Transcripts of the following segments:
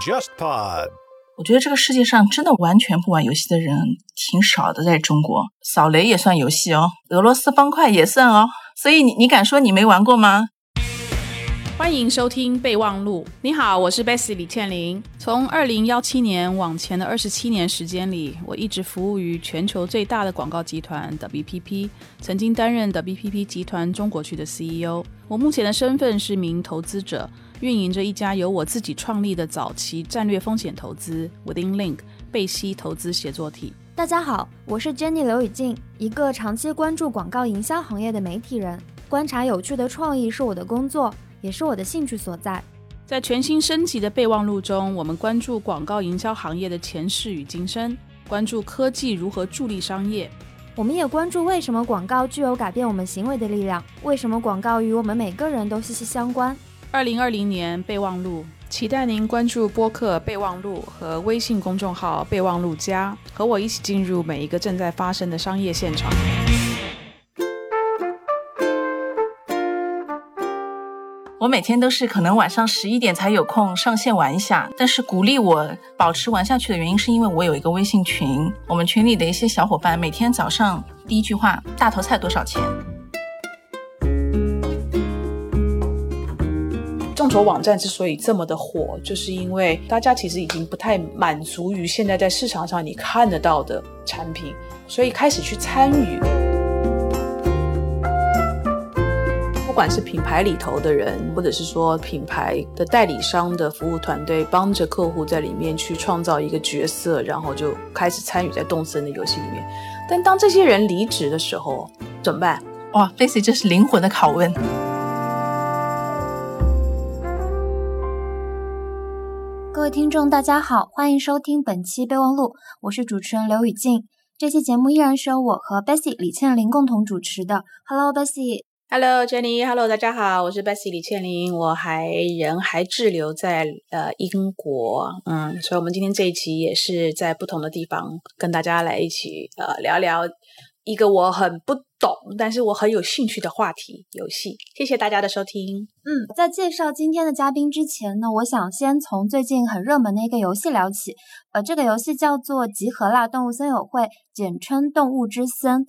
JustPod。我觉得这个世界上真的完全不玩游戏的人挺少的，在中国，扫雷也算游戏哦，俄罗斯方块也算哦，所以你你敢说你没玩过吗？欢迎收听备忘录。你好，我是 Bessy 李倩玲。从二零幺七年往前的二十七年时间里，我一直服务于全球最大的广告集团 WPP，曾经担任 WPP 集团中国区的 CEO。我目前的身份是名投资者，运营着一家由我自己创立的早期战略风险投资 Within Link 贝西投资协作体。大家好，我是 Jenny 刘雨静，一个长期关注广告营销行业的媒体人。观察有趣的创意是我的工作。也是我的兴趣所在。在全新升级的备忘录中，我们关注广告营销行业的前世与今生，关注科技如何助力商业。我们也关注为什么广告具有改变我们行为的力量，为什么广告与我们每个人都息息相关。二零二零年备忘录，期待您关注播客备忘录和微信公众号备忘录加，和我一起进入每一个正在发生的商业现场。我每天都是可能晚上十一点才有空上线玩一下，但是鼓励我保持玩下去的原因是因为我有一个微信群，我们群里的一些小伙伴每天早上第一句话：大头菜多少钱？众筹网站之所以这么的火，就是因为大家其实已经不太满足于现在在市场上你看得到的产品，所以开始去参与。管是品牌里头的人，或者是说品牌的代理商的服务团队，帮着客户在里面去创造一个角色，然后就开始参与在动森的游戏里面。但当这些人离职的时候，怎么办？哇，Face，这是灵魂的拷问。各位听众，大家好，欢迎收听本期备忘录，我是主持人刘雨静。这期节目依然是由我和 Bessy 李倩玲共同主持的。Hello，Bessy。Hello Jenny，Hello 大家好，我是 Bessy 李倩玲，我还人还滞留在呃英国，嗯，所以我们今天这一期也是在不同的地方跟大家来一起呃聊聊一个我很不懂，但是我很有兴趣的话题——游戏。谢谢大家的收听。嗯，在介绍今天的嘉宾之前呢，我想先从最近很热门的一个游戏聊起，呃，这个游戏叫做《集合啦动物森友会》，简称动物之森。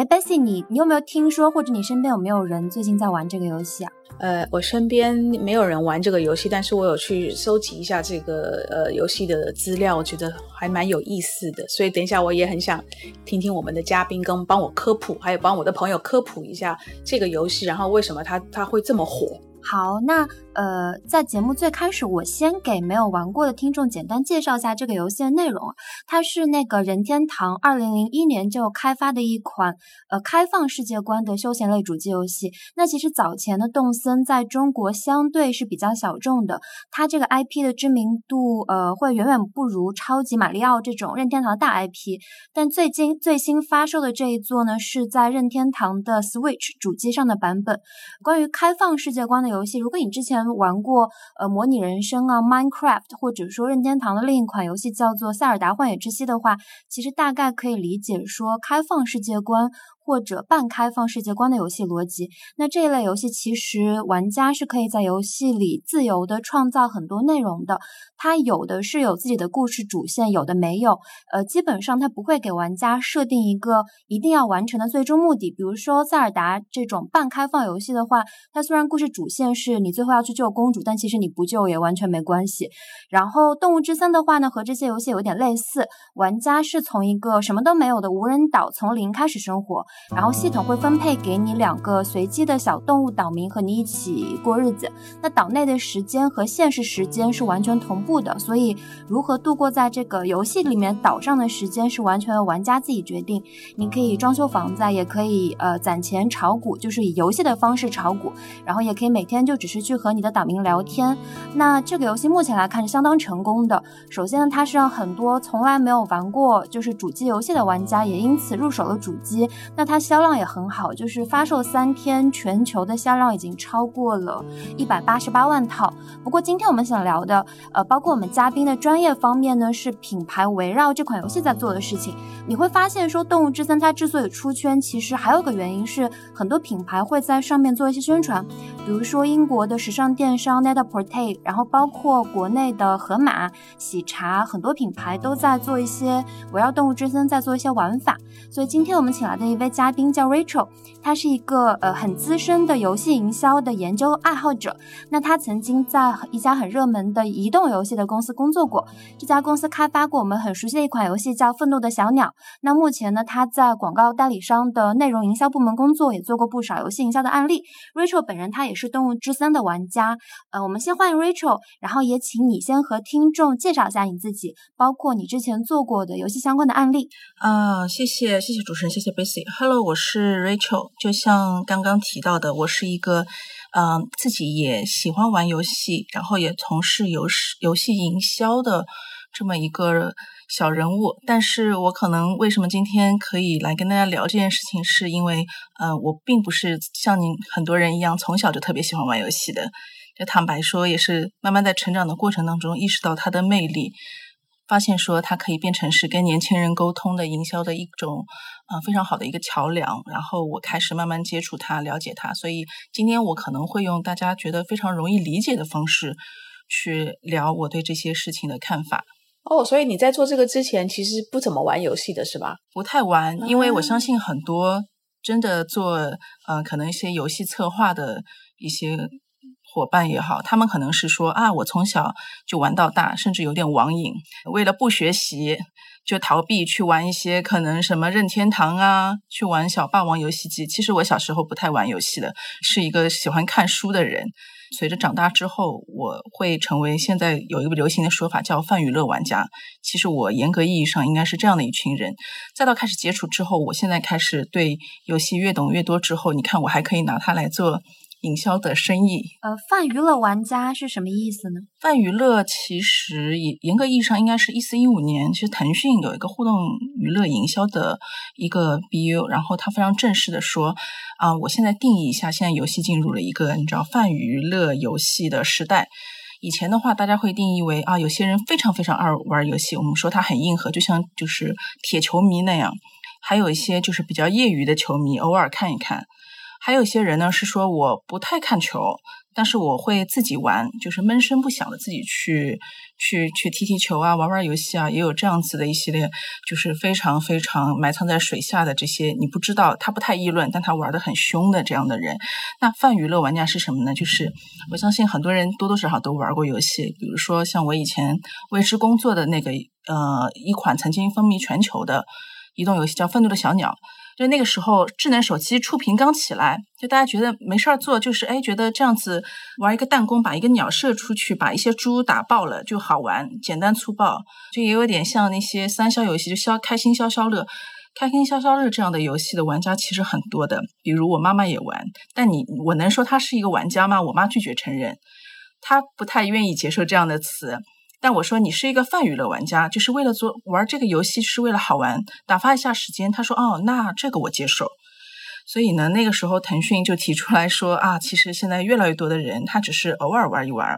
哎，Bessie，你你有没有听说，或者你身边有没有人最近在玩这个游戏啊？呃，我身边没有人玩这个游戏，但是我有去搜集一下这个呃游戏的资料，我觉得还蛮有意思的。所以等一下我也很想听听我们的嘉宾跟帮我科普，还有帮我的朋友科普一下这个游戏，然后为什么它它会这么火。好，那呃，在节目最开始，我先给没有玩过的听众简单介绍一下这个游戏的内容。它是那个任天堂二零零一年就开发的一款呃开放世界观的休闲类主机游戏。那其实早前的动森在中国相对是比较小众的，它这个 IP 的知名度呃会远远不如超级马里奥这种任天堂的大 IP。但最近最新发售的这一座呢，是在任天堂的 Switch 主机上的版本。关于开放世界观的。游戏，如果你之前玩过呃模拟人生啊 Minecraft，或者说任天堂的另一款游戏叫做塞尔达幻野之息的话，其实大概可以理解说开放世界观。或者半开放世界观的游戏逻辑，那这一类游戏其实玩家是可以在游戏里自由的创造很多内容的。它有的是有自己的故事主线，有的没有。呃，基本上它不会给玩家设定一个一定要完成的最终目的。比如说塞尔达这种半开放游戏的话，它虽然故事主线是你最后要去救公主，但其实你不救也完全没关系。然后动物之森的话呢，和这些游戏有点类似，玩家是从一个什么都没有的无人岛从零开始生活。然后系统会分配给你两个随机的小动物岛民和你一起过日子。那岛内的时间和现实时间是完全同步的，所以如何度过在这个游戏里面岛上的时间是完全由玩家自己决定。你可以装修房子，也可以呃攒钱炒股，就是以游戏的方式炒股。然后也可以每天就只是去和你的岛民聊天。那这个游戏目前来看是相当成功的。首先，它是让很多从来没有玩过就是主机游戏的玩家也因此入手了主机。那它销量也很好，就是发售三天，全球的销量已经超过了一百八十八万套。不过今天我们想聊的，呃，包括我们嘉宾的专业方面呢，是品牌围绕这款游戏在做的事情。你会发现说，《动物之森》它之所以出圈，其实还有个原因是很多品牌会在上面做一些宣传，比如说英国的时尚电商 Netaporte，然后包括国内的盒马、喜茶，很多品牌都在做一些围绕《动物之森》在做一些玩法。所以今天我们请来的一位嘉宾叫 Rachel，他是一个呃很资深的游戏营销的研究爱好者。那他曾经在一家很热门的移动游戏的公司工作过，这家公司开发过我们很熟悉的一款游戏叫《愤怒的小鸟》。那目前呢，他在广告代理商的内容营销部门工作，也做过不少游戏营销的案例。Rachel 本人他也是《动物之森》的玩家。呃，我们先欢迎 Rachel，然后也请你先和听众介绍一下你自己，包括你之前做过的游戏相关的案例。啊，谢谢谢谢主持人，谢谢 Bessy。Hello，我是 Rachel。就像刚刚提到的，我是一个嗯自己也喜欢玩游戏，然后也从事游戏游戏营销的这么一个小人物。但是我可能为什么今天可以来跟大家聊这件事情，是因为嗯我并不是像您很多人一样从小就特别喜欢玩游戏的。就坦白说，也是慢慢在成长的过程当中意识到它的魅力。发现说它可以变成是跟年轻人沟通的营销的一种，呃非常好的一个桥梁。然后我开始慢慢接触它，了解它。所以今天我可能会用大家觉得非常容易理解的方式去聊我对这些事情的看法。哦，所以你在做这个之前其实不怎么玩游戏的是吧？不太玩，因为我相信很多真的做呃可能一些游戏策划的一些。伙伴也好，他们可能是说啊，我从小就玩到大，甚至有点网瘾。为了不学习，就逃避去玩一些可能什么任天堂啊，去玩小霸王游戏机。其实我小时候不太玩游戏的，是一个喜欢看书的人。随着长大之后，我会成为现在有一个流行的说法叫泛娱乐玩家。其实我严格意义上应该是这样的一群人。再到开始接触之后，我现在开始对游戏越懂越多之后，你看我还可以拿它来做。营销的生意，呃，泛娱乐玩家是什么意思呢？泛娱乐其实严严格意义上应该是一四一五年，其实腾讯有一个互动娱乐营销的一个 BU，然后他非常正式的说，啊，我现在定义一下，现在游戏进入了一个你知道泛娱乐游戏的时代。以前的话，大家会定义为啊，有些人非常非常爱玩游戏，我们说他很硬核，就像就是铁球迷那样，还有一些就是比较业余的球迷，偶尔看一看。还有一些人呢，是说我不太看球，但是我会自己玩，就是闷声不响的自己去去去踢踢球啊，玩玩游戏啊，也有这样子的一系列，就是非常非常埋藏在水下的这些，你不知道他不太议论，但他玩的很凶的这样的人。那泛娱乐玩家是什么呢？就是我相信很多人多多少少都玩过游戏，比如说像我以前为之工作的那个呃一款曾经风靡全球的移动游戏叫《愤怒的小鸟》。就那个时候，智能手机触屏刚起来，就大家觉得没事儿做，就是哎，觉得这样子玩一个弹弓，把一个鸟射出去，把一些猪打爆了就好玩，简单粗暴，就也有点像那些三消游戏，就消开心消消乐，开心消消乐这样的游戏的玩家其实很多的。比如我妈妈也玩，但你我能说她是一个玩家吗？我妈拒绝承认，她不太愿意接受这样的词。但我说你是一个泛娱乐玩家，就是为了做玩这个游戏是为了好玩，打发一下时间。他说哦，那这个我接受。所以呢，那个时候腾讯就提出来说啊，其实现在越来越多的人他只是偶尔玩一玩，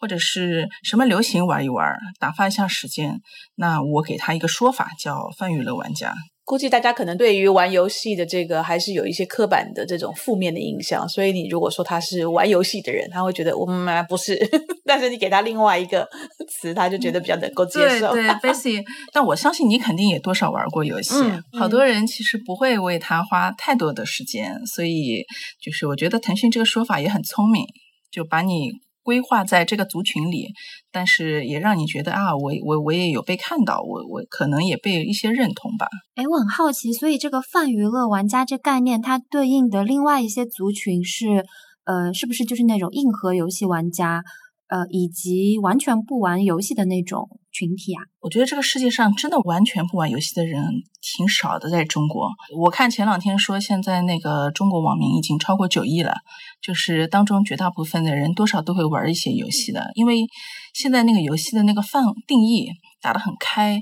或者是什么流行玩一玩，打发一下时间。那我给他一个说法叫泛娱乐玩家。估计大家可能对于玩游戏的这个还是有一些刻板的这种负面的印象，所以你如果说他是玩游戏的人，他会觉得我们不是，但是你给他另外一个词，他就觉得比较能够接受。对对，Bessy，但我相信你肯定也多少玩过游戏，好多人其实不会为他花太多的时间，所以就是我觉得腾讯这个说法也很聪明，就把你。规划在这个族群里，但是也让你觉得啊，我我我也有被看到，我我可能也被一些认同吧。哎，我很好奇，所以这个泛娱乐玩家这概念，它对应的另外一些族群是，呃，是不是就是那种硬核游戏玩家？呃，以及完全不玩游戏的那种群体啊，我觉得这个世界上真的完全不玩游戏的人挺少的，在中国。我看前两天说，现在那个中国网民已经超过九亿了，就是当中绝大部分的人多少都会玩一些游戏的，因为现在那个游戏的那个范定义打得很开，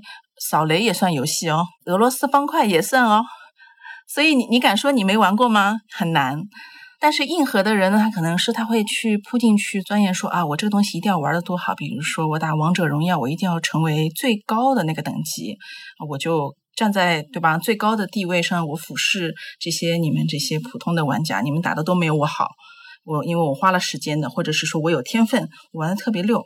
扫雷也算游戏哦，俄罗斯方块也算哦。所以你你敢说你没玩过吗？很难。但是硬核的人呢，他可能是他会去扑进去钻研说啊，我这个东西一定要玩的多好。比如说我打王者荣耀，我一定要成为最高的那个等级，我就站在对吧最高的地位上，我俯视这些你们这些普通的玩家，你们打的都没有我好。我因为我花了时间的，或者是说我有天分，我玩的特别溜。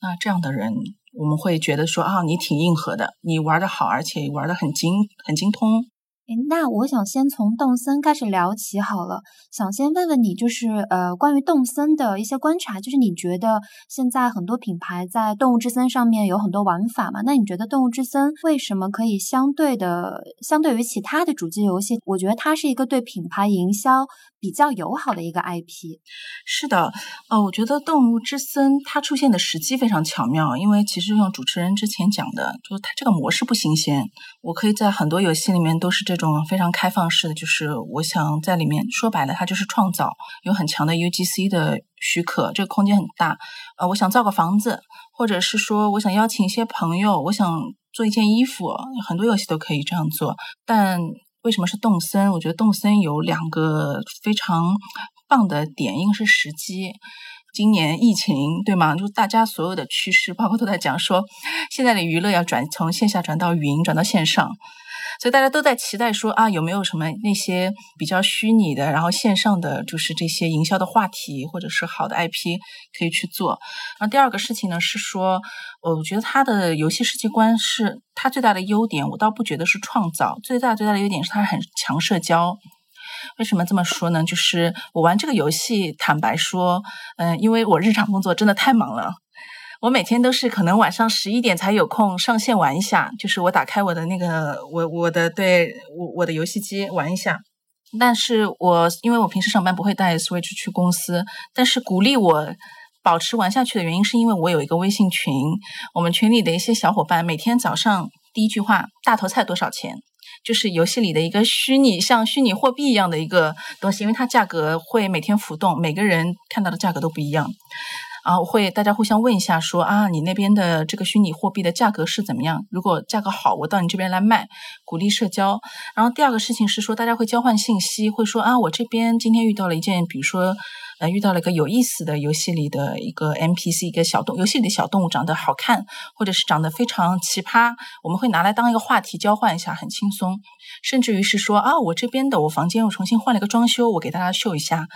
那这样的人，我们会觉得说啊，你挺硬核的，你玩的好，而且玩的很精很精通。诶那我想先从动森开始聊起好了。想先问问你，就是呃，关于动森的一些观察，就是你觉得现在很多品牌在动物之森上面有很多玩法嘛？那你觉得动物之森为什么可以相对的，相对于其他的主机游戏，我觉得它是一个对品牌营销比较友好的一个 IP？是的，呃，我觉得动物之森它出现的时机非常巧妙，因为其实像主持人之前讲的，就是它这个模式不新鲜，我可以在很多游戏里面都是这。种非常开放式的，就是我想在里面说白了，它就是创造，有很强的 UGC 的许可，这个空间很大。呃，我想造个房子，或者是说我想邀请一些朋友，我想做一件衣服，很多游戏都可以这样做。但为什么是动森？我觉得动森有两个非常棒的点，一个是时机，今年疫情对吗？就大家所有的趋势，包括都在讲说，现在的娱乐要转从线下转到云，转到线上。所以大家都在期待说啊，有没有什么那些比较虚拟的，然后线上的就是这些营销的话题，或者是好的 IP 可以去做。然后第二个事情呢是说，我觉得它的游戏世界观是它最大的优点，我倒不觉得是创造，最大最大的优点是它很强社交。为什么这么说呢？就是我玩这个游戏，坦白说，嗯，因为我日常工作真的太忙了。我每天都是可能晚上十一点才有空上线玩一下，就是我打开我的那个我我的对我我的游戏机玩一下。但是我因为我平时上班不会带 Switch 去公司，但是鼓励我保持玩下去的原因是因为我有一个微信群，我们群里的一些小伙伴每天早上第一句话大头菜多少钱，就是游戏里的一个虚拟像虚拟货币一样的一个东西，因为它价格会每天浮动，每个人看到的价格都不一样。啊会大家互相问一下，说啊，你那边的这个虚拟货币的价格是怎么样？如果价格好，我到你这边来卖，鼓励社交。然后第二个事情是说，大家会交换信息，会说啊，我这边今天遇到了一件，比如说呃，遇到了一个有意思的游戏里的一个 NPC，一个小动，游戏里的小动物长得好看，或者是长得非常奇葩，我们会拿来当一个话题交换一下，很轻松。甚至于是说啊，我这边的我房间又重新换了一个装修，我给大家秀一下。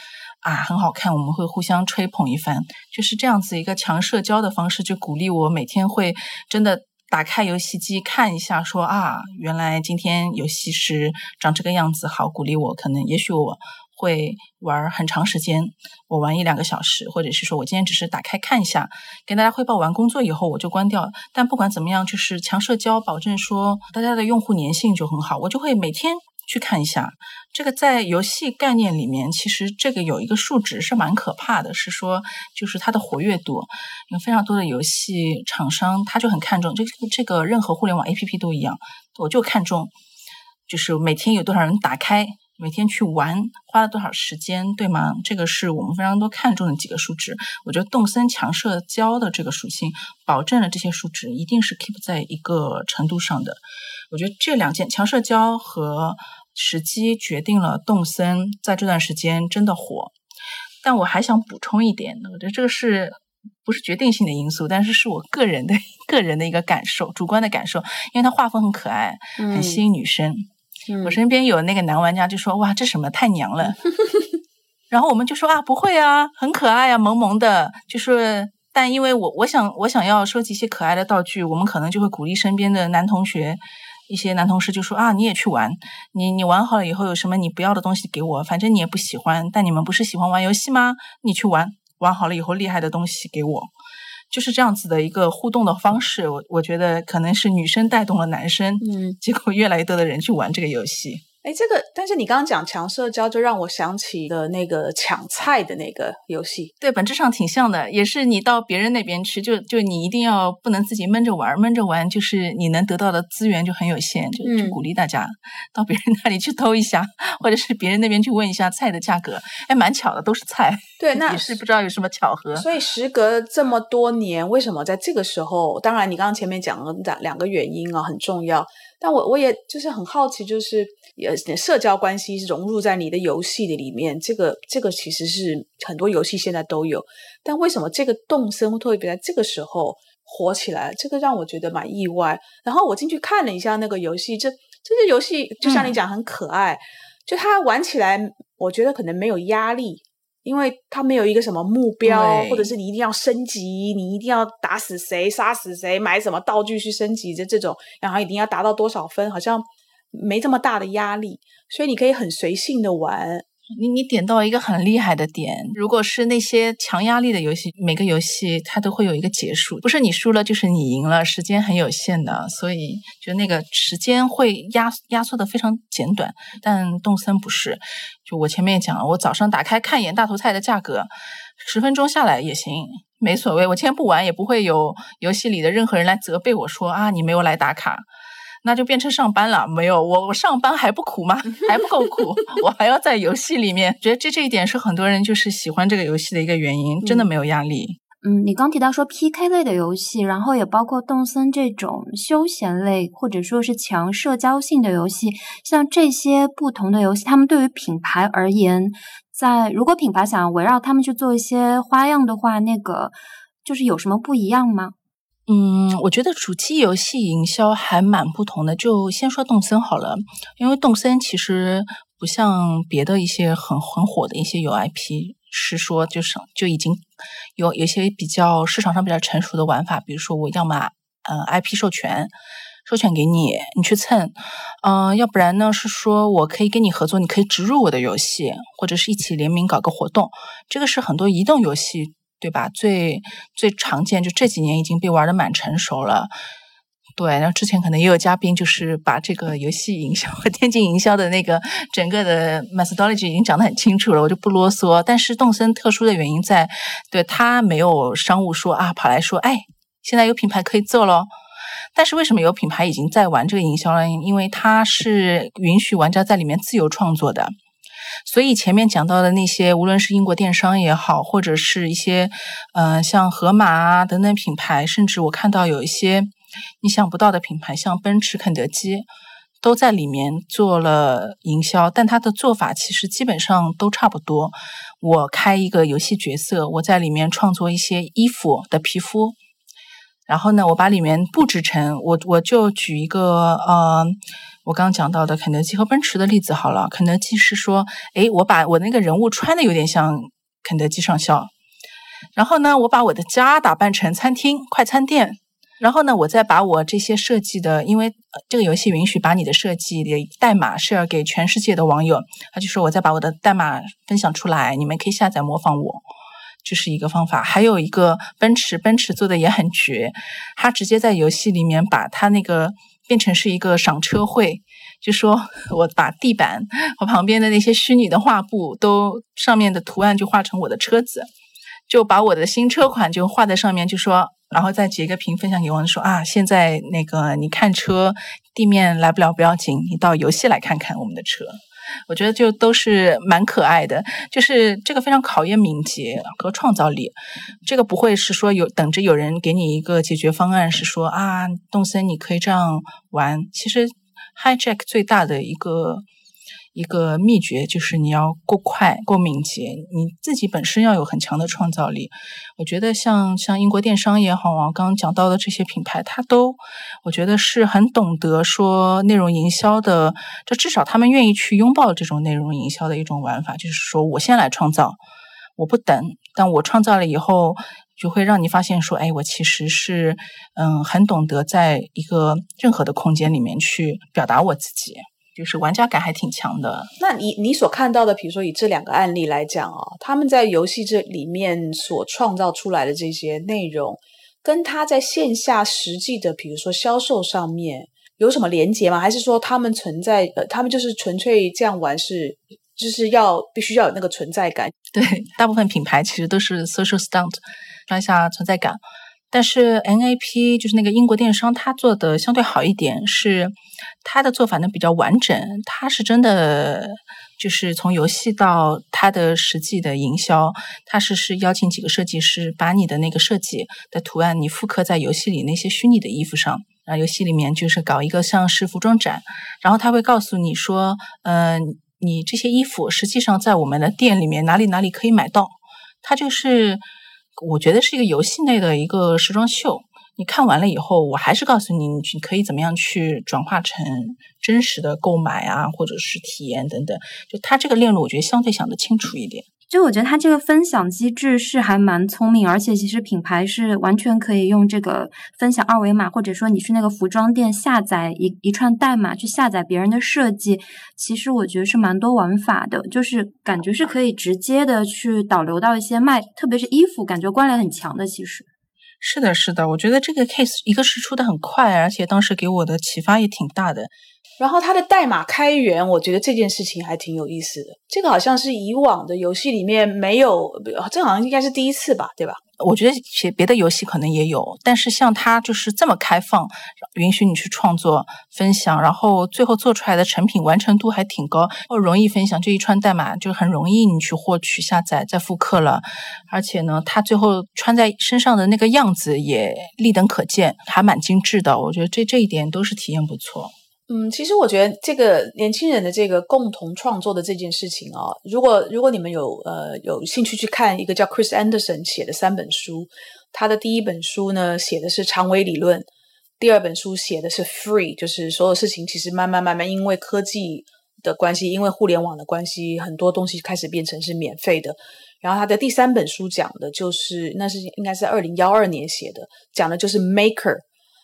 啊，很好看，我们会互相吹捧一番，就是这样子一个强社交的方式，就鼓励我每天会真的打开游戏机看一下，说啊，原来今天游戏是长这个样子，好鼓励我，可能也许我会玩很长时间，我玩一两个小时，或者是说我今天只是打开看一下，跟大家汇报完工作以后我就关掉。但不管怎么样，就是强社交，保证说大家的用户粘性就很好，我就会每天。去看一下，这个在游戏概念里面，其实这个有一个数值是蛮可怕的，是说就是它的活跃度，有非常多的游戏厂商他就很看重这个这个任何互联网 APP 都一样，我就看重就是每天有多少人打开，每天去玩花了多少时间，对吗？这个是我们非常多看重的几个数值。我觉得动森强社交的这个属性，保证了这些数值一定是 keep 在一个程度上的。我觉得这两件强社交和时机决定了动森在这段时间真的火，但我还想补充一点，我觉得这个是不是决定性的因素，但是是我个人的个人的一个感受，主观的感受，因为它画风很可爱，很吸引女生。我身边有那个男玩家就说：“哇，这什么太娘了。”然后我们就说：“啊，不会啊，很可爱啊，萌萌的。”就是，但因为我我想我想要收集一些可爱的道具，我们可能就会鼓励身边的男同学。一些男同事就说啊，你也去玩，你你玩好了以后有什么你不要的东西给我，反正你也不喜欢，但你们不是喜欢玩游戏吗？你去玩，玩好了以后厉害的东西给我，就是这样子的一个互动的方式。我我觉得可能是女生带动了男生，嗯，结果越来越多的人去玩这个游戏。哎，这个，但是你刚刚讲强社交，就让我想起了那个抢菜的那个游戏。对，本质上挺像的，也是你到别人那边去，就就你一定要不能自己闷着玩，闷着玩就是你能得到的资源就很有限，就就鼓励大家到别人那里去偷一下，或者是别人那边去问一下菜的价格。哎，蛮巧的，都是菜。对，那也是不知道有什么巧合。所以时隔这么多年，为什么在这个时候？当然，你刚刚前面讲了两两个原因啊，很重要。但我我也就是很好奇，就是呃社交关系融入在你的游戏的里面，这个这个其实是很多游戏现在都有，但为什么这个动森特别在这个时候火起来？这个让我觉得蛮意外。然后我进去看了一下那个游戏，这这些游戏就像你讲很可爱，就它玩起来，我觉得可能没有压力。因为他没有一个什么目标，或者是你一定要升级，你一定要打死谁、杀死谁、买什么道具去升级的这种，然后一定要达到多少分，好像没这么大的压力，所以你可以很随性的玩。你你点到一个很厉害的点，如果是那些强压力的游戏，每个游戏它都会有一个结束，不是你输了就是你赢了，时间很有限的，所以就那个时间会压压缩的非常简短。但动森不是，就我前面讲了，我早上打开看一眼大头菜的价格，十分钟下来也行，没所谓，我今天不玩也不会有游戏里的任何人来责备我说啊你没有来打卡。那就变成上班了，没有我我上班还不苦吗？还不够苦，我还要在游戏里面。觉得这这一点是很多人就是喜欢这个游戏的一个原因，真的没有压力。嗯，你刚提到说 PK 类的游戏，然后也包括动森这种休闲类或者说是强社交性的游戏，像这些不同的游戏，他们对于品牌而言，在如果品牌想要围绕他们去做一些花样的话，那个就是有什么不一样吗？嗯，我觉得主机游戏营销还蛮不同的。就先说动森好了，因为动森其实不像别的一些很很火的一些有 IP，是说就是就已经有有些比较市场上比较成熟的玩法，比如说我要么呃 IP 授权，授权给你，你去蹭，嗯，要不然呢是说我可以跟你合作，你可以植入我的游戏，或者是一起联名搞个活动，这个是很多移动游戏。对吧？最最常见就这几年已经被玩的蛮成熟了。对，然后之前可能也有嘉宾就是把这个游戏营销和电竞营销的那个整个的 methodology 已经讲得很清楚了，我就不啰嗦。但是动森特殊的原因在，对他没有商务说啊，跑来说，哎，现在有品牌可以做咯。但是为什么有品牌已经在玩这个营销了？因为它是允许玩家在里面自由创作的。所以前面讲到的那些，无论是英国电商也好，或者是一些，嗯，像盒马啊等等品牌，甚至我看到有一些你想不到的品牌，像奔驰、肯德基，都在里面做了营销。但它的做法其实基本上都差不多。我开一个游戏角色，我在里面创作一些衣服的皮肤，然后呢，我把里面布置成我，我就举一个，呃。我刚刚讲到的肯德基和奔驰的例子好了，肯德基是说，诶，我把我那个人物穿的有点像肯德基上校，然后呢，我把我的家打扮成餐厅、快餐店，然后呢，我再把我这些设计的，因为这个游戏允许把你的设计的代码 share 给全世界的网友，他就说我再把我的代码分享出来，你们可以下载模仿我，这是一个方法。还有一个奔驰，奔驰做的也很绝，他直接在游戏里面把他那个。变成是一个赏车会，就说我把地板和旁边的那些虚拟的画布都上面的图案就画成我的车子，就把我的新车款就画在上面，就说然后再截个屏分享给我说啊，现在那个你看车地面来不了不要紧，你到游戏来看看我们的车。我觉得就都是蛮可爱的，就是这个非常考验敏捷和创造力。这个不会是说有等着有人给你一个解决方案，是说啊，动森你可以这样玩。其实 Hijack 最大的一个。一个秘诀就是你要够快、够敏捷，你自己本身要有很强的创造力。我觉得像像英国电商也好啊，刚刚讲到的这些品牌，它都我觉得是很懂得说内容营销的，就至少他们愿意去拥抱这种内容营销的一种玩法，就是说我先来创造，我不等，但我创造了以后，就会让你发现说，哎，我其实是嗯很懂得在一个任何的空间里面去表达我自己。就是玩家感还挺强的。那你你所看到的，比如说以这两个案例来讲哦，他们在游戏这里面所创造出来的这些内容，跟他在线下实际的，比如说销售上面有什么连接吗？还是说他们存在？呃，他们就是纯粹这样玩，是就是要必须要有那个存在感？对，大部分品牌其实都是 social stunt，刷一下存在感。但是 NAP 就是那个英国电商，它做的相对好一点，是它的做法呢比较完整。它是真的就是从游戏到它的实际的营销，它是是邀请几个设计师，把你的那个设计的图案你复刻在游戏里那些虚拟的衣服上，啊，游戏里面就是搞一个像是服装展，然后他会告诉你说，嗯，你这些衣服实际上在我们的店里面哪里哪里可以买到。他就是我觉得是一个游戏内的一个时装秀。你看完了以后，我还是告诉你，你可以怎么样去转化成真实的购买啊，或者是体验等等。就它这个链路，我觉得相对想得清楚一点。就我觉得它这个分享机制是还蛮聪明，而且其实品牌是完全可以用这个分享二维码，或者说你去那个服装店下载一一串代码去下载别人的设计，其实我觉得是蛮多玩法的，就是感觉是可以直接的去导流到一些卖，特别是衣服，感觉关联很强的。其实是的，是的，我觉得这个 case 一个是出的很快，而且当时给我的启发也挺大的。然后它的代码开源，我觉得这件事情还挺有意思的。这个好像是以往的游戏里面没有，这好像应该是第一次吧，对吧？我觉得写别的游戏可能也有，但是像它就是这么开放，允许你去创作、分享，然后最后做出来的成品完成度还挺高，哦，容易分享，这一串代码就很容易你去获取、下载、再复刻了。而且呢，它最后穿在身上的那个样子也立等可见，还蛮精致的。我觉得这这一点都是体验不错。嗯，其实我觉得这个年轻人的这个共同创作的这件事情啊，如果如果你们有呃有兴趣去看一个叫 Chris Anderson 写的三本书，他的第一本书呢写的是长尾理论，第二本书写的是 Free，就是所有事情其实慢慢慢慢因为科技的关系，因为互联网的关系，很多东西开始变成是免费的。然后他的第三本书讲的就是那是应该是二零幺二年写的，讲的就是 Maker，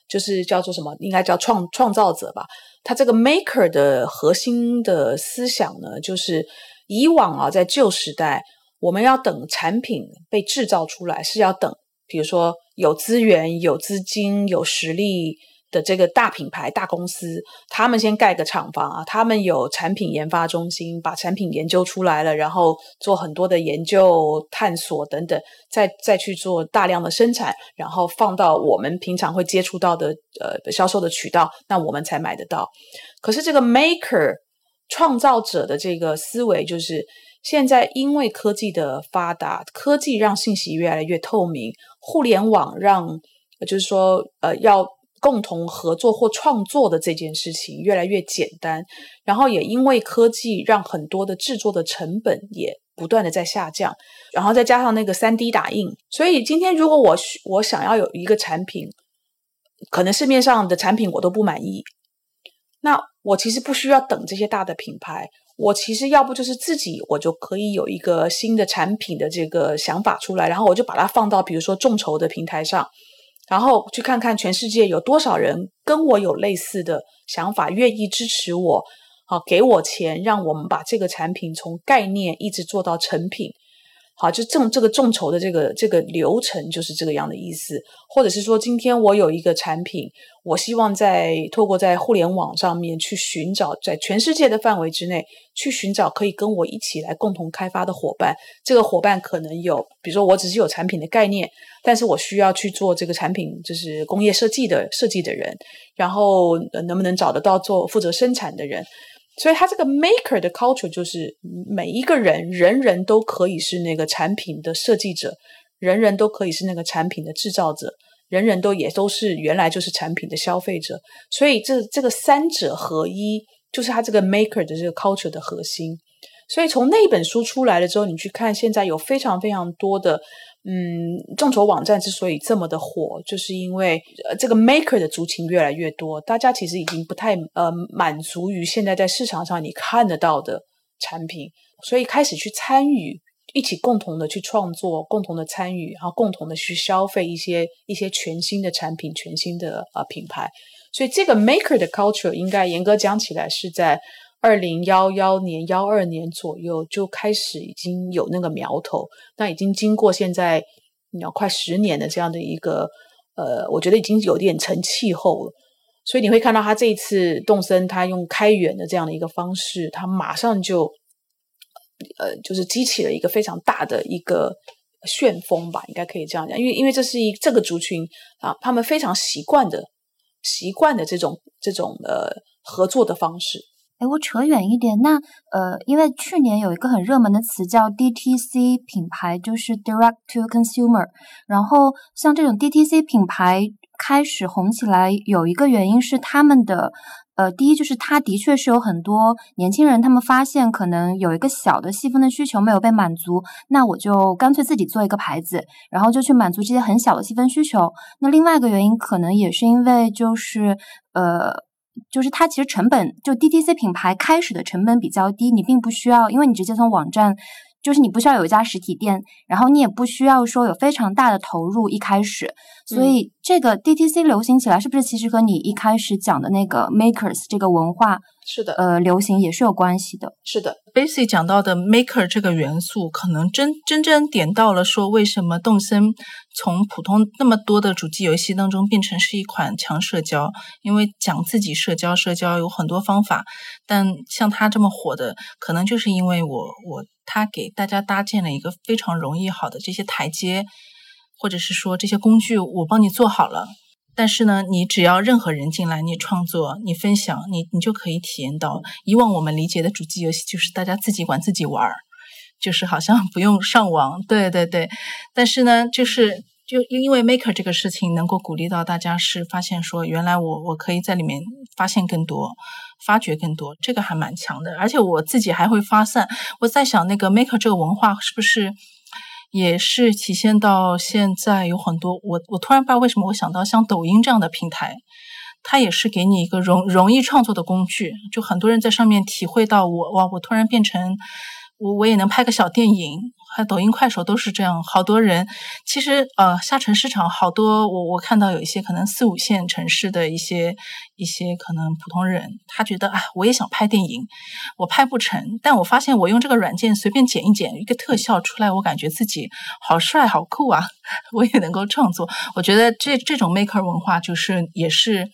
就是叫做什么，应该叫创创造者吧。他这个 maker 的核心的思想呢，就是以往啊，在旧时代，我们要等产品被制造出来，是要等，比如说有资源、有资金、有实力。的这个大品牌、大公司，他们先盖个厂房啊，他们有产品研发中心，把产品研究出来了，然后做很多的研究、探索等等，再再去做大量的生产，然后放到我们平常会接触到的呃销售的渠道，那我们才买得到。可是这个 maker 创造者的这个思维，就是现在因为科技的发达，科技让信息越来越透明，互联网让就是说呃要。共同合作或创作的这件事情越来越简单，然后也因为科技让很多的制作的成本也不断的在下降，然后再加上那个三 D 打印，所以今天如果我我想要有一个产品，可能市面上的产品我都不满意，那我其实不需要等这些大的品牌，我其实要不就是自己我就可以有一个新的产品的这个想法出来，然后我就把它放到比如说众筹的平台上。然后去看看全世界有多少人跟我有类似的想法，愿意支持我，好给我钱，让我们把这个产品从概念一直做到成品。好，就众这个众筹的这个这个流程就是这个样的意思，或者是说，今天我有一个产品，我希望在透过在互联网上面去寻找，在全世界的范围之内去寻找可以跟我一起来共同开发的伙伴。这个伙伴可能有，比如说我只是有产品的概念，但是我需要去做这个产品，就是工业设计的设计的人，然后能不能找得到做负责生产的人？所以，他这个 maker 的 culture 就是每一个人，人人都可以是那个产品的设计者，人人都可以是那个产品的制造者，人人都也都是原来就是产品的消费者。所以，这这个三者合一，就是他这个 maker 的这个 culture 的核心。所以，从那本书出来了之后，你去看，现在有非常非常多的。嗯，众筹网站之所以这么的火，就是因为呃，这个 maker 的族群越来越多，大家其实已经不太呃满足于现在在市场上你看得到的产品，所以开始去参与，一起共同的去创作，共同的参与，然后共同的去消费一些一些全新的产品、全新的呃品牌，所以这个 maker 的 culture 应该严格讲起来是在。二零幺幺年、幺二年左右就开始已经有那个苗头，那已经经过现在你要快十年的这样的一个呃，我觉得已经有点成气候了。所以你会看到他这一次动森，他用开源的这样的一个方式，他马上就呃，就是激起了一个非常大的一个旋风吧，应该可以这样讲。因为因为这是一这个族群啊，他们非常习惯的习惯的这种这种呃合作的方式。哎，我扯远一点，那呃，因为去年有一个很热门的词叫 DTC 品牌，就是 Direct to Consumer。然后像这种 DTC 品牌开始红起来，有一个原因是他们的。呃，第一就是它的确是有很多年轻人，他们发现可能有一个小的细分的需求没有被满足，那我就干脆自己做一个牌子，然后就去满足这些很小的细分需求。那另外一个原因可能也是因为就是呃，就是它其实成本就 DTC 品牌开始的成本比较低，你并不需要，因为你直接从网站。就是你不需要有一家实体店，然后你也不需要说有非常大的投入一开始，所以这个 DTC 流行起来，是不是其实和你一开始讲的那个 makers 这个文化是的，呃，流行也是有关系的。是的，Basic 讲到的 maker 这个元素，可能真真正点到了说为什么动森从普通那么多的主机游戏当中变成是一款强社交，因为讲自己社交，社交有很多方法，但像它这么火的，可能就是因为我我。他给大家搭建了一个非常容易好的这些台阶，或者是说这些工具，我帮你做好了。但是呢，你只要任何人进来，你创作、你分享，你你就可以体验到，以往我们理解的主机游戏就是大家自己管自己玩儿，就是好像不用上网。对对对。但是呢，就是就因为 Maker 这个事情能够鼓励到大家，是发现说，原来我我可以在里面发现更多。发掘更多，这个还蛮强的，而且我自己还会发散。我在想，那个 maker 这个文化是不是也是体现到现在有很多？我我突然不知道为什么我想到像抖音这样的平台，它也是给你一个容容易创作的工具，就很多人在上面体会到我哇，我突然变成。我我也能拍个小电影，还抖音、快手都是这样。好多人其实呃，下沉市场好多，我我看到有一些可能四五线城市的一些一些可能普通人，他觉得啊，我也想拍电影，我拍不成，但我发现我用这个软件随便剪一剪，一个特效出来，我感觉自己好帅好酷啊，我也能够创作。我觉得这这种 maker 文化就是也是。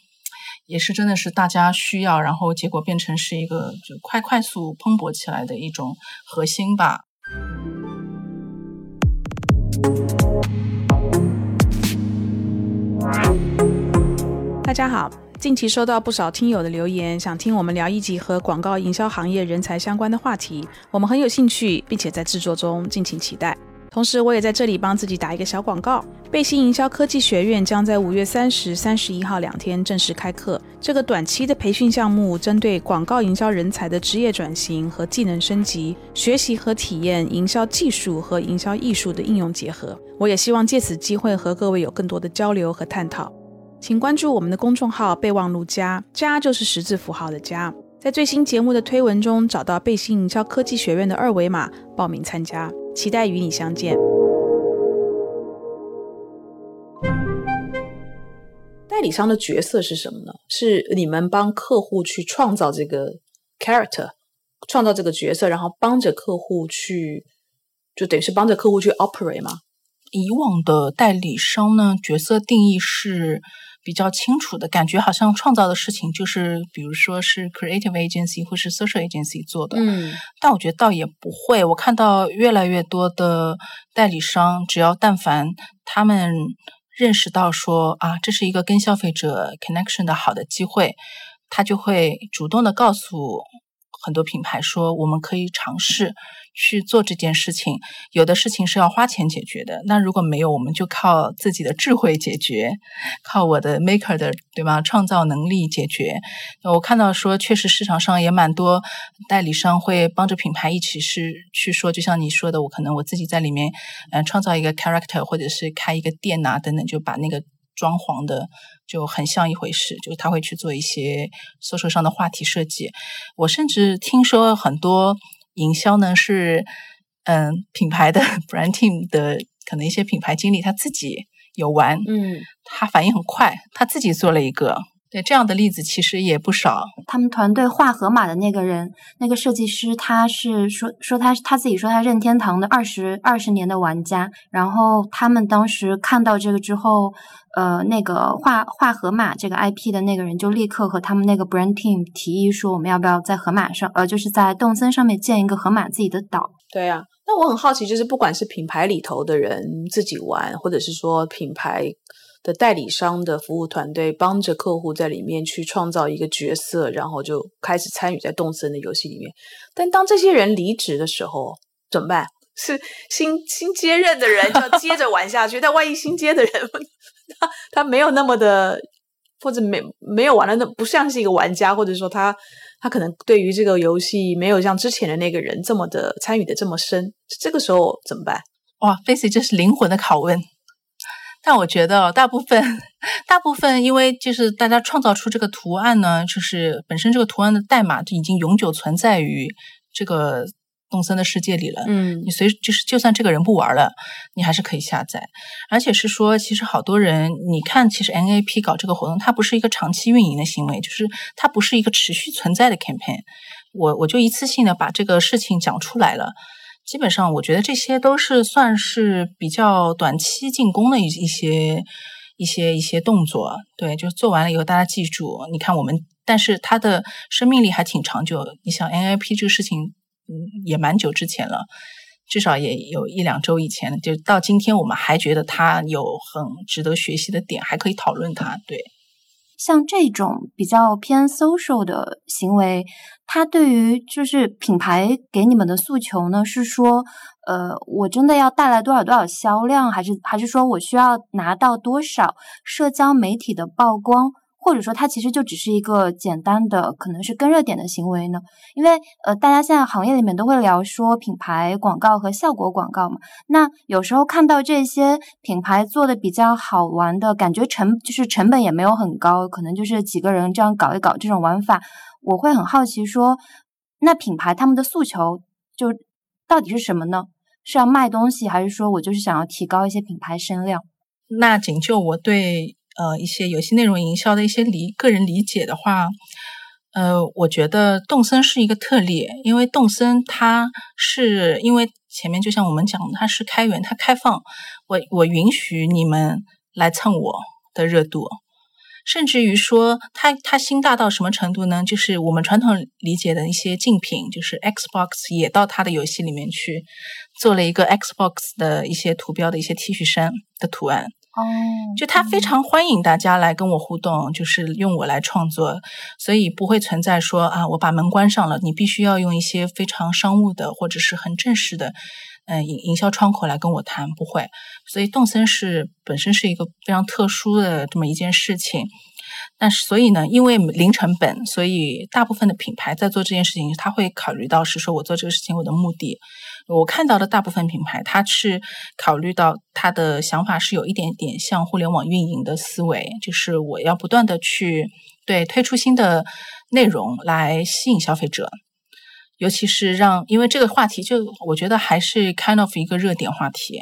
也是真的是大家需要，然后结果变成是一个就快快速蓬勃起来的一种核心吧。大家好，近期收到不少听友的留言，想听我们聊一集和广告营销行业人才相关的话题，我们很有兴趣，并且在制作中，敬请期待。同时，我也在这里帮自己打一个小广告。贝星营销科技学院将在五月三十、三十一号两天正式开课。这个短期的培训项目，针对广告营销人才的职业转型和技能升级，学习和体验营销技术和营销艺术的应用结合。我也希望借此机会和各位有更多的交流和探讨。请关注我们的公众号“备忘录加”，加就是十字符号的加。在最新节目的推文中找到贝星营销科技学院的二维码，报名参加。期待与你相见。代理商的角色是什么呢？是你们帮客户去创造这个 character，创造这个角色，然后帮着客户去，就等于是帮着客户去 operate 吗？以往的代理商呢，角色定义是。比较清楚的感觉，好像创造的事情就是，比如说是 creative agency 或是 social agency 做的。嗯，但我觉得倒也不会。我看到越来越多的代理商，只要但凡他们认识到说啊，这是一个跟消费者 connection 的好的机会，他就会主动的告诉很多品牌说，我们可以尝试。去做这件事情，有的事情是要花钱解决的。那如果没有，我们就靠自己的智慧解决，靠我的 maker 的对吧？创造能力解决。我看到说，确实市场上也蛮多代理商会帮着品牌一起是去说，就像你说的，我可能我自己在里面，嗯，创造一个 character，或者是开一个店啊等等，就把那个装潢的就很像一回事，就他会去做一些搜索上的话题设计。我甚至听说很多。营销呢是，嗯，品牌的 brand team 的可能一些品牌经理他自己有玩，嗯，他反应很快，他自己做了一个，对这样的例子其实也不少。他们团队画河马的那个人，那个设计师，他是说说他他自己说他任天堂的二十二十年的玩家，然后他们当时看到这个之后。呃，那个画画河马这个 IP 的那个人就立刻和他们那个 brand team 提议说，我们要不要在河马上，呃，就是在动森上面建一个河马自己的岛？对啊，那我很好奇，就是不管是品牌里头的人自己玩，或者是说品牌的代理商的服务团队帮着客户在里面去创造一个角色，然后就开始参与在动森的游戏里面。但当这些人离职的时候怎么办？是新新接任的人就要接着玩下去，但万一新接的人 他他没有那么的，或者没没有玩的那不像是一个玩家，或者说他他可能对于这个游戏没有像之前的那个人这么的参与的这么深，这个时候怎么办？哇 f a c y 这是灵魂的拷问。但我觉得大部分，大部分因为就是大家创造出这个图案呢，就是本身这个图案的代码就已经永久存在于这个动森的世界里了。嗯，你随就是就算这个人不玩了，你还是可以下载。而且是说，其实好多人，你看，其实 NAP 搞这个活动，它不是一个长期运营的行为，就是它不是一个持续存在的 campaign。我我就一次性的把这个事情讲出来了。基本上，我觉得这些都是算是比较短期进攻的一一些一些一些动作。对，就做完了以后，大家记住，你看我们，但是它的生命力还挺长久。你想 NIP 这个事情，嗯，也蛮久之前了，至少也有一两周以前，就到今天，我们还觉得它有很值得学习的点，还可以讨论它。对。像这种比较偏 social 的行为，它对于就是品牌给你们的诉求呢，是说，呃，我真的要带来多少多少销量，还是还是说我需要拿到多少社交媒体的曝光？或者说，它其实就只是一个简单的，可能是跟热点的行为呢？因为呃，大家现在行业里面都会聊说品牌广告和效果广告嘛。那有时候看到这些品牌做的比较好玩的，感觉成就是成本也没有很高，可能就是几个人这样搞一搞这种玩法，我会很好奇说，那品牌他们的诉求就到底是什么呢？是要卖东西，还是说我就是想要提高一些品牌声量？那仅就我对。呃，一些游戏内容营销的一些理个人理解的话，呃，我觉得动森是一个特例，因为动森它是因为前面就像我们讲，它是开源，它开放，我我允许你们来蹭我的热度，甚至于说，它它心大到什么程度呢？就是我们传统理解的一些竞品，就是 Xbox 也到它的游戏里面去做了一个 Xbox 的一些图标的一些 T 恤衫的图案。哦，就他非常欢迎大家来跟我互动，就是用我来创作，所以不会存在说啊，我把门关上了，你必须要用一些非常商务的或者是很正式的，嗯，营营销窗口来跟我谈，不会。所以动森是本身是一个非常特殊的这么一件事情，但是所以呢，因为零成本，所以大部分的品牌在做这件事情，他会考虑到是说我做这个事情我的目的。我看到的大部分品牌，它是考虑到他的想法是有一点点像互联网运营的思维，就是我要不断的去对推出新的内容来吸引消费者，尤其是让，因为这个话题就我觉得还是 kind of 一个热点话题。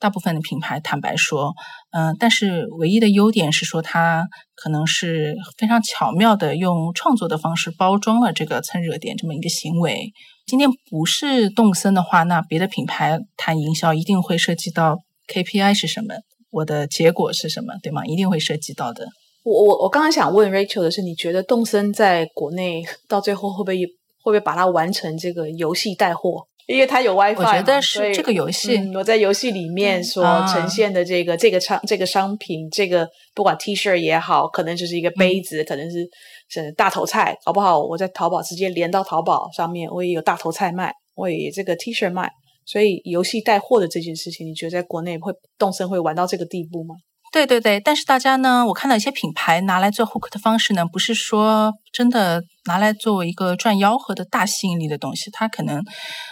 大部分的品牌坦白说，嗯，但是唯一的优点是说它可能是非常巧妙的用创作的方式包装了这个蹭热点这么一个行为。今天不是动森的话，那别的品牌谈营销一定会涉及到 KPI 是什么，我的结果是什么，对吗？一定会涉及到的。我我我刚才想问 Rachel 的是，你觉得动森在国内 到最后会不会会不会把它完成这个游戏带货？因为它有 WiFi，我觉得是这个游戏。我在游戏里面所呈现的这个这个商这个商品，这个不管 T 恤也好，可能就是一个杯子，可能是是大头菜，好不好？我在淘宝直接连到淘宝上面，我也有大头菜卖，我也这个 T 恤卖。所以游戏带货的这件事情，你觉得在国内会动身会玩到这个地步吗？对对对，但是大家呢，我看到一些品牌拿来做 hook 的方式呢，不是说真的拿来作为一个赚吆喝的大吸引力的东西，它可能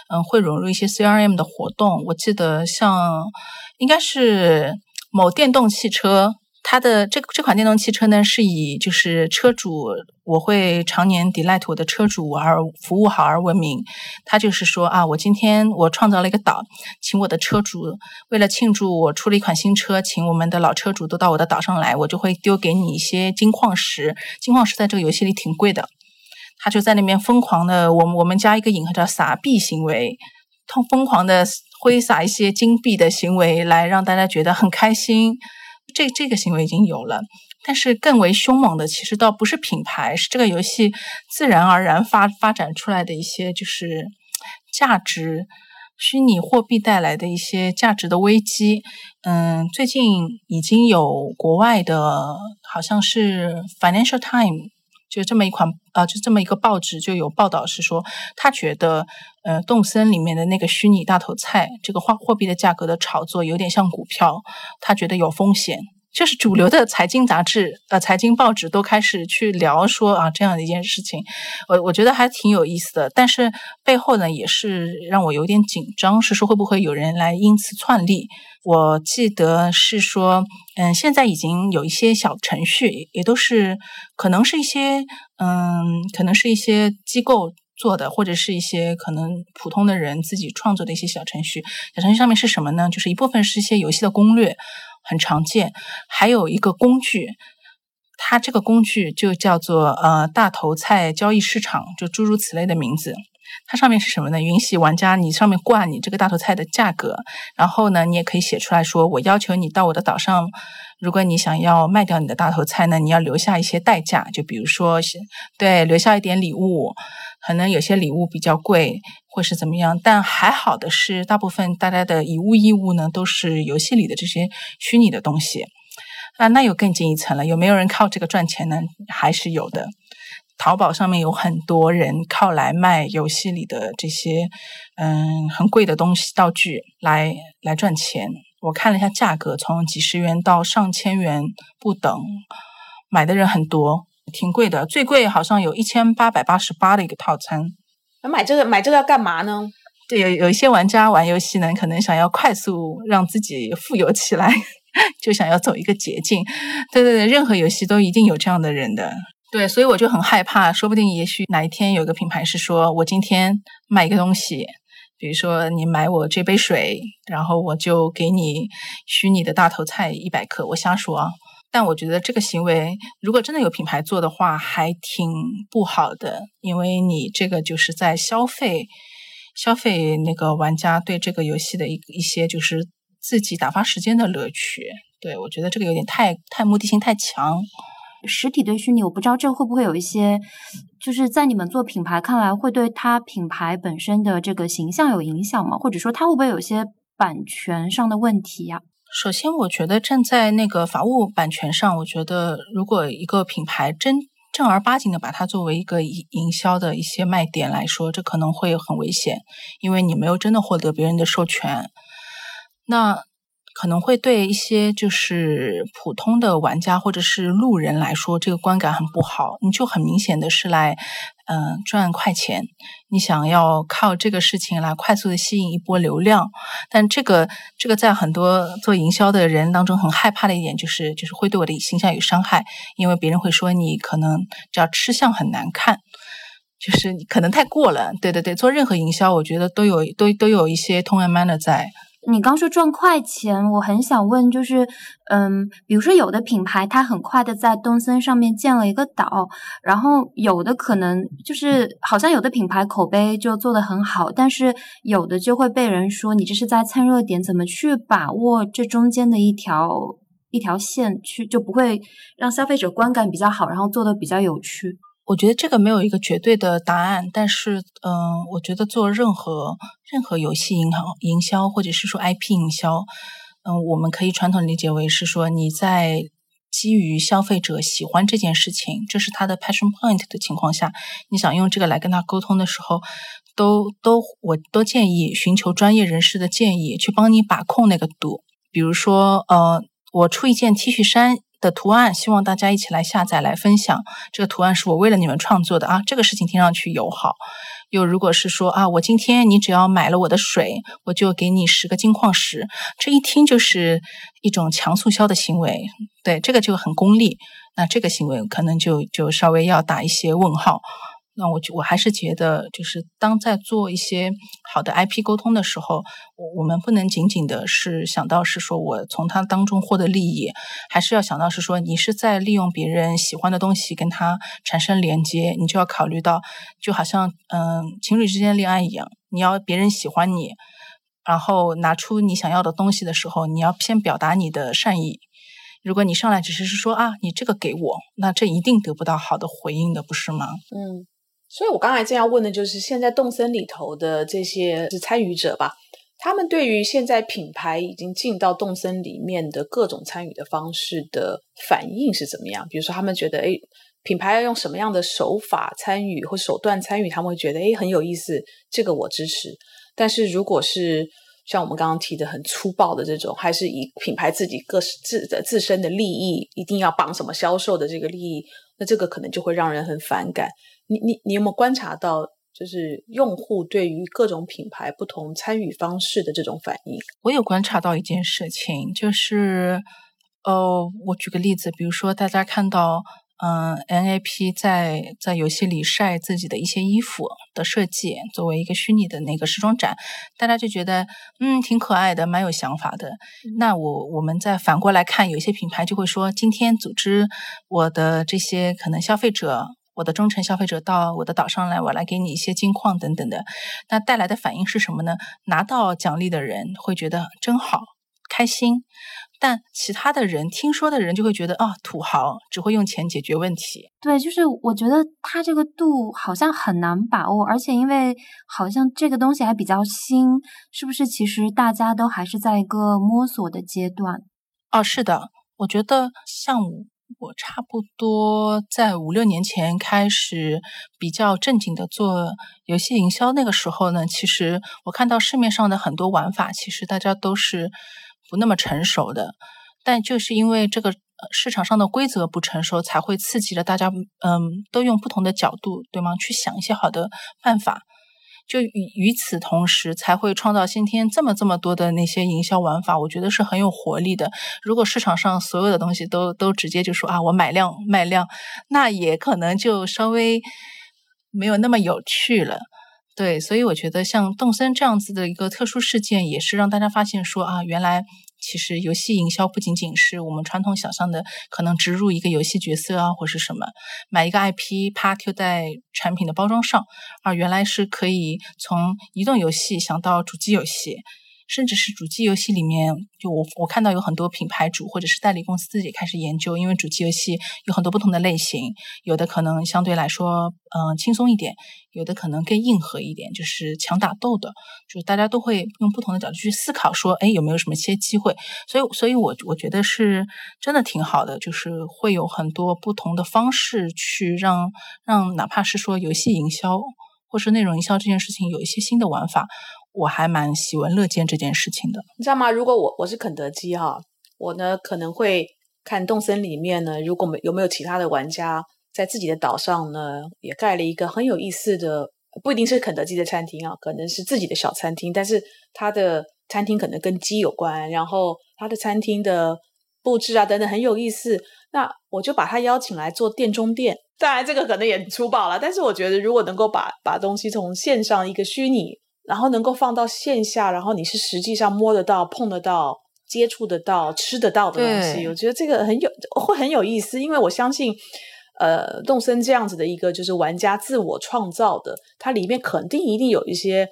嗯会融入一些 CRM 的活动。我记得像应该是某电动汽车。它的这这款电动汽车呢，是以就是车主我会常年 delight 我的车主而服务好而闻名。它就是说啊，我今天我创造了一个岛，请我的车主为了庆祝我出了一款新车，请我们的老车主都到我的岛上来，我就会丢给你一些金矿石。金矿石在这个游戏里挺贵的，他就在那边疯狂的，我们我们加一个引号叫撒币行为，他疯狂的挥洒一些金币的行为，来让大家觉得很开心。这这个行为已经有了，但是更为凶猛的，其实倒不是品牌，是这个游戏自然而然发发展出来的一些就是价值虚拟货币带来的一些价值的危机。嗯，最近已经有国外的，好像是 Financial Time 就这么一款呃，就这么一个报纸就有报道是说，他觉得呃，动森里面的那个虚拟大头菜这个货货币的价格的炒作有点像股票，他觉得有风险，就是主流的财经杂志、呃财经报纸都开始去聊说啊这样的一件事情，我我觉得还挺有意思的。但是背后呢，也是让我有点紧张，是说会不会有人来因此篡利？我记得是说，嗯，现在已经有一些小程序，也都是可能是一些嗯，可能是一些机构做的，或者是一些可能普通的人自己创作的一些小程序。小程序上面是什么呢？就是一部分是一些游戏的攻略。很常见，还有一个工具，它这个工具就叫做呃大头菜交易市场，就诸如此类的名字。它上面是什么呢？允许玩家你上面挂你这个大头菜的价格，然后呢，你也可以写出来说，我要求你到我的岛上，如果你想要卖掉你的大头菜呢，你要留下一些代价，就比如说对留下一点礼物，可能有些礼物比较贵。或是怎么样，但还好的是，大部分大家的以物易物呢，都是游戏里的这些虚拟的东西啊。那有更进一层了，有没有人靠这个赚钱呢？还是有的。淘宝上面有很多人靠来卖游戏里的这些嗯很贵的东西道具来来赚钱。我看了一下价格，从几十元到上千元不等，买的人很多，挺贵的。最贵好像有一千八百八十八的一个套餐。那买这个买这个要干嘛呢？对，有有一些玩家玩游戏呢，可能想要快速让自己富有起来，就想要走一个捷径。对对对，任何游戏都一定有这样的人的。对，所以我就很害怕，说不定也许哪一天有个品牌是说，我今天卖一个东西，比如说你买我这杯水，然后我就给你虚拟的大头菜一百克。我瞎说啊。但我觉得这个行为，如果真的有品牌做的话，还挺不好的，因为你这个就是在消费，消费那个玩家对这个游戏的一一些就是自己打发时间的乐趣。对我觉得这个有点太太目的性太强。实体对虚拟，我不知道这会不会有一些，就是在你们做品牌看来，会对它品牌本身的这个形象有影响吗？或者说它会不会有些版权上的问题呀？首先，我觉得站在那个法务版权上，我觉得如果一个品牌真正儿八经的把它作为一个营营销的一些卖点来说，这可能会很危险，因为你没有真的获得别人的授权。那可能会对一些就是普通的玩家或者是路人来说，这个观感很不好。你就很明显的是来，嗯，赚快钱。你想要靠这个事情来快速的吸引一波流量，但这个这个在很多做营销的人当中很害怕的一点就是，就是会对我的形象有伤害，因为别人会说你可能只要吃相很难看，就是你可能太过了。对对对，做任何营销，我觉得都有都都有一些通人 man 的在。你刚说赚快钱，我很想问，就是，嗯，比如说有的品牌它很快的在东森上面建了一个岛，然后有的可能就是好像有的品牌口碑就做得很好，但是有的就会被人说你这是在蹭热点，怎么去把握这中间的一条一条线，去就不会让消费者观感比较好，然后做的比较有趣。我觉得这个没有一个绝对的答案，但是，嗯，我觉得做任何任何游戏营销、营销或者是说 IP 营销，嗯，我们可以传统理解为是说你在基于消费者喜欢这件事情，这是他的 passion point 的情况下，你想用这个来跟他沟通的时候，都都我都建议寻求专业人士的建议，去帮你把控那个度。比如说，呃，我出一件 T 恤衫。的图案，希望大家一起来下载来分享。这个图案是我为了你们创作的啊，这个事情听上去友好。又如果是说啊，我今天你只要买了我的水，我就给你十个金矿石，这一听就是一种强促销的行为。对，这个就很功利。那这个行为可能就就稍微要打一些问号。那我就我还是觉得，就是当在做一些好的 IP 沟通的时候，我我们不能仅仅的是想到是说我从他当中获得利益，还是要想到是说你是在利用别人喜欢的东西跟他产生连接，你就要考虑到，就好像嗯情侣之间恋爱一样，你要别人喜欢你，然后拿出你想要的东西的时候，你要先表达你的善意。如果你上来只是是说啊你这个给我，那这一定得不到好的回应的，不是吗？嗯。所以，我刚才正要问的就是，现在动森里头的这些是参与者吧，他们对于现在品牌已经进到动森里面的各种参与的方式的反应是怎么样？比如说，他们觉得，哎，品牌要用什么样的手法参与或手段参与，他们会觉得，哎，很有意思，这个我支持。但是，如果是像我们刚刚提的很粗暴的这种，还是以品牌自己各自的自身的利益，一定要绑什么销售的这个利益，那这个可能就会让人很反感。你你你有没有观察到，就是用户对于各种品牌不同参与方式的这种反应？我有观察到一件事情，就是呃，我举个例子，比如说大家看到。嗯，NAP 在在游戏里晒自己的一些衣服的设计，作为一个虚拟的那个时装展，大家就觉得嗯挺可爱的，蛮有想法的。那我我们再反过来看，有些品牌就会说，今天组织我的这些可能消费者，我的忠诚消费者到我的岛上来，我来给你一些金矿等等的。那带来的反应是什么呢？拿到奖励的人会觉得真好，开心。但其他的人听说的人就会觉得啊，土豪只会用钱解决问题。对，就是我觉得他这个度好像很难把握，而且因为好像这个东西还比较新，是不是？其实大家都还是在一个摸索的阶段。哦，是的，我觉得像我差不多在五六年前开始比较正经的做游戏营销，那个时候呢，其实我看到市面上的很多玩法，其实大家都是。不那么成熟的，但就是因为这个市场上的规则不成熟，才会刺激了大家，嗯，都用不同的角度，对吗？去想一些好的办法，就与与此同时，才会创造今天这么这么多的那些营销玩法。我觉得是很有活力的。如果市场上所有的东西都都直接就说啊，我买量卖量，那也可能就稍微没有那么有趣了。对，所以我觉得像动森这样子的一个特殊事件，也是让大家发现说啊，原来其实游戏营销不仅仅是我们传统想象的，可能植入一个游戏角色啊，或是什么，买一个 IP，啪贴在产品的包装上，而原来是可以从移动游戏想到主机游戏。甚至是主机游戏里面，就我我看到有很多品牌主或者是代理公司自己开始研究，因为主机游戏有很多不同的类型，有的可能相对来说，嗯，轻松一点，有的可能更硬核一点，就是强打斗的，就是大家都会用不同的角度去思考，说，哎，有没有什么些机会？所以，所以我我觉得是真的挺好的，就是会有很多不同的方式去让让哪怕是说游戏营销或是内容营销这件事情有一些新的玩法。我还蛮喜闻乐见这件事情的，你知道吗？如果我我是肯德基哈，我呢可能会看动森里面呢，如果没有没有其他的玩家在自己的岛上呢，也盖了一个很有意思的，不一定是肯德基的餐厅啊，可能是自己的小餐厅，但是他的餐厅可能跟鸡有关，然后他的餐厅的布置啊等等很有意思，那我就把他邀请来做店中店。当然这个可能也粗暴了，但是我觉得如果能够把把东西从线上一个虚拟。然后能够放到线下，然后你是实际上摸得到、碰得到、接触得到、吃得到的东西，我觉得这个很有会很有意思，因为我相信，呃，动森这样子的一个就是玩家自我创造的，它里面肯定一定有一些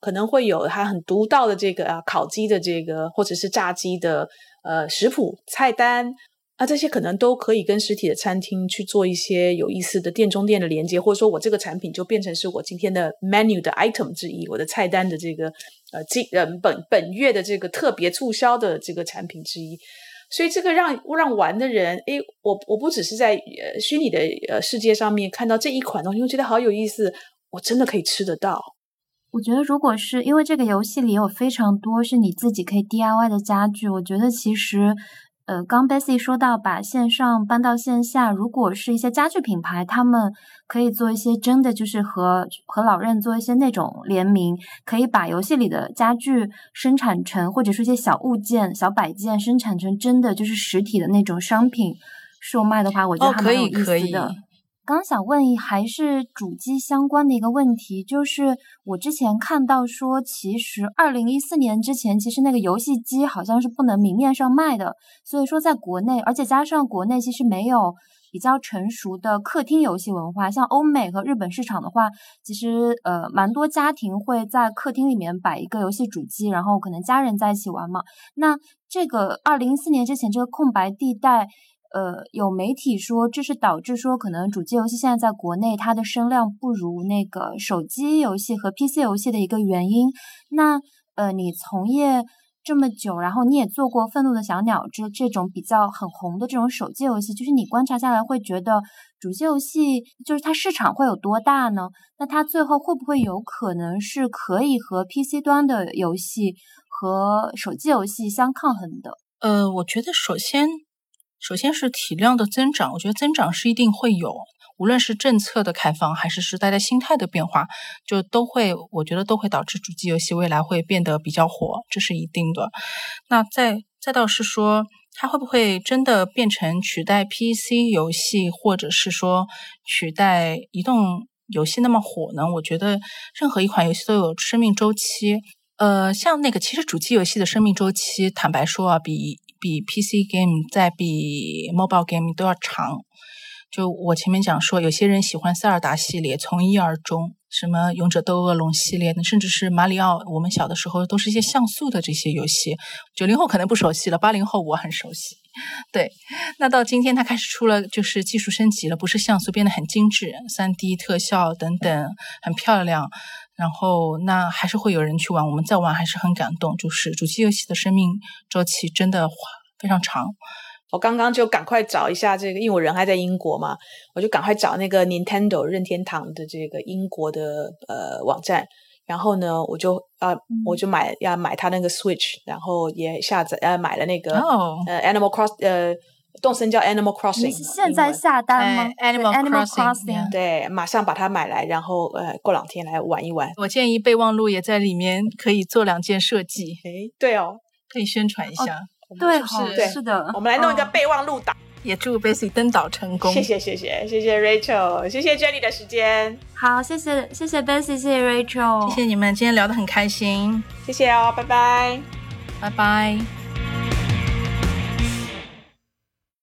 可能会有它很独到的这个啊烤鸡的这个或者是炸鸡的呃食谱菜单。那这些可能都可以跟实体的餐厅去做一些有意思的店中店的连接，或者说我这个产品就变成是我今天的 menu 的 item 之一，我的菜单的这个呃今呃本本月的这个特别促销的这个产品之一。所以这个让让玩的人，诶，我我不只是在呃虚拟的呃世界上面看到这一款东西，我觉得好有意思，我真的可以吃得到。我觉得如果是因为这个游戏里有非常多是你自己可以 DIY 的家具，我觉得其实。呃，刚 Bessy 说到把线上搬到线下，如果是一些家具品牌，他们可以做一些真的就是和和老任做一些那种联名，可以把游戏里的家具生产成，或者说一些小物件、小摆件生产成真的就是实体的那种商品售卖的话，我觉得还蛮有意思的。刚想问，还是主机相关的一个问题，就是我之前看到说，其实二零一四年之前，其实那个游戏机好像是不能明面上卖的，所以说在国内，而且加上国内其实没有比较成熟的客厅游戏文化，像欧美和日本市场的话，其实呃蛮多家庭会在客厅里面摆一个游戏主机，然后可能家人在一起玩嘛。那这个二零一四年之前这个空白地带。呃，有媒体说这是导致说可能主机游戏现在在国内它的声量不如那个手机游戏和 PC 游戏的一个原因。那呃，你从业这么久，然后你也做过《愤怒的小鸟》这这种比较很红的这种手机游戏，就是你观察下来会觉得主机游戏就是它市场会有多大呢？那它最后会不会有可能是可以和 PC 端的游戏？和手机游戏相抗衡的？呃，我觉得首先，首先是体量的增长，我觉得增长是一定会有，无论是政策的开放，还是时代的心态的变化，就都会，我觉得都会导致主机游戏未来会变得比较火，这是一定的。那再再倒是说，它会不会真的变成取代 PC 游戏，或者是说取代移动游戏那么火呢？我觉得任何一款游戏都有生命周期。呃，像那个，其实主机游戏的生命周期，坦白说啊，比比 PC game 再比 mobile game 都要长。就我前面讲说，有些人喜欢塞尔达系列，从一而终，什么勇者斗恶龙系列，甚至是马里奥，我们小的时候都是一些像素的这些游戏。九零后可能不熟悉了，八零后我很熟悉。对，那到今天它开始出了，就是技术升级了，不是像素变得很精致，三 D 特效等等很漂亮。然后那还是会有人去玩，我们在玩还是很感动。就是主机游戏的生命周期真的非常长。我刚刚就赶快找一下这个，因为我人还在英国嘛，我就赶快找那个 Nintendo 任天堂的这个英国的呃网站。然后呢，我就啊，我就买要买他那个 Switch，然后也下载呃买了那个呃 Animal Cross 呃。动森叫 Animal Crossing，你是现在下单吗？Animal Crossing，对，马上把它买来，然后呃，过两天来玩一玩。我建议备忘录也在里面可以做两件设计。诶，对哦，可以宣传一下。对，是是的，我们来弄一个备忘录档。也祝 Bessy 登岛成功。谢谢谢谢谢谢 Rachel，谢谢 Jenny 的时间。好，谢谢谢谢 Bessy，谢谢 Rachel，谢谢你们，今天聊得很开心。谢谢哦，拜拜，拜拜。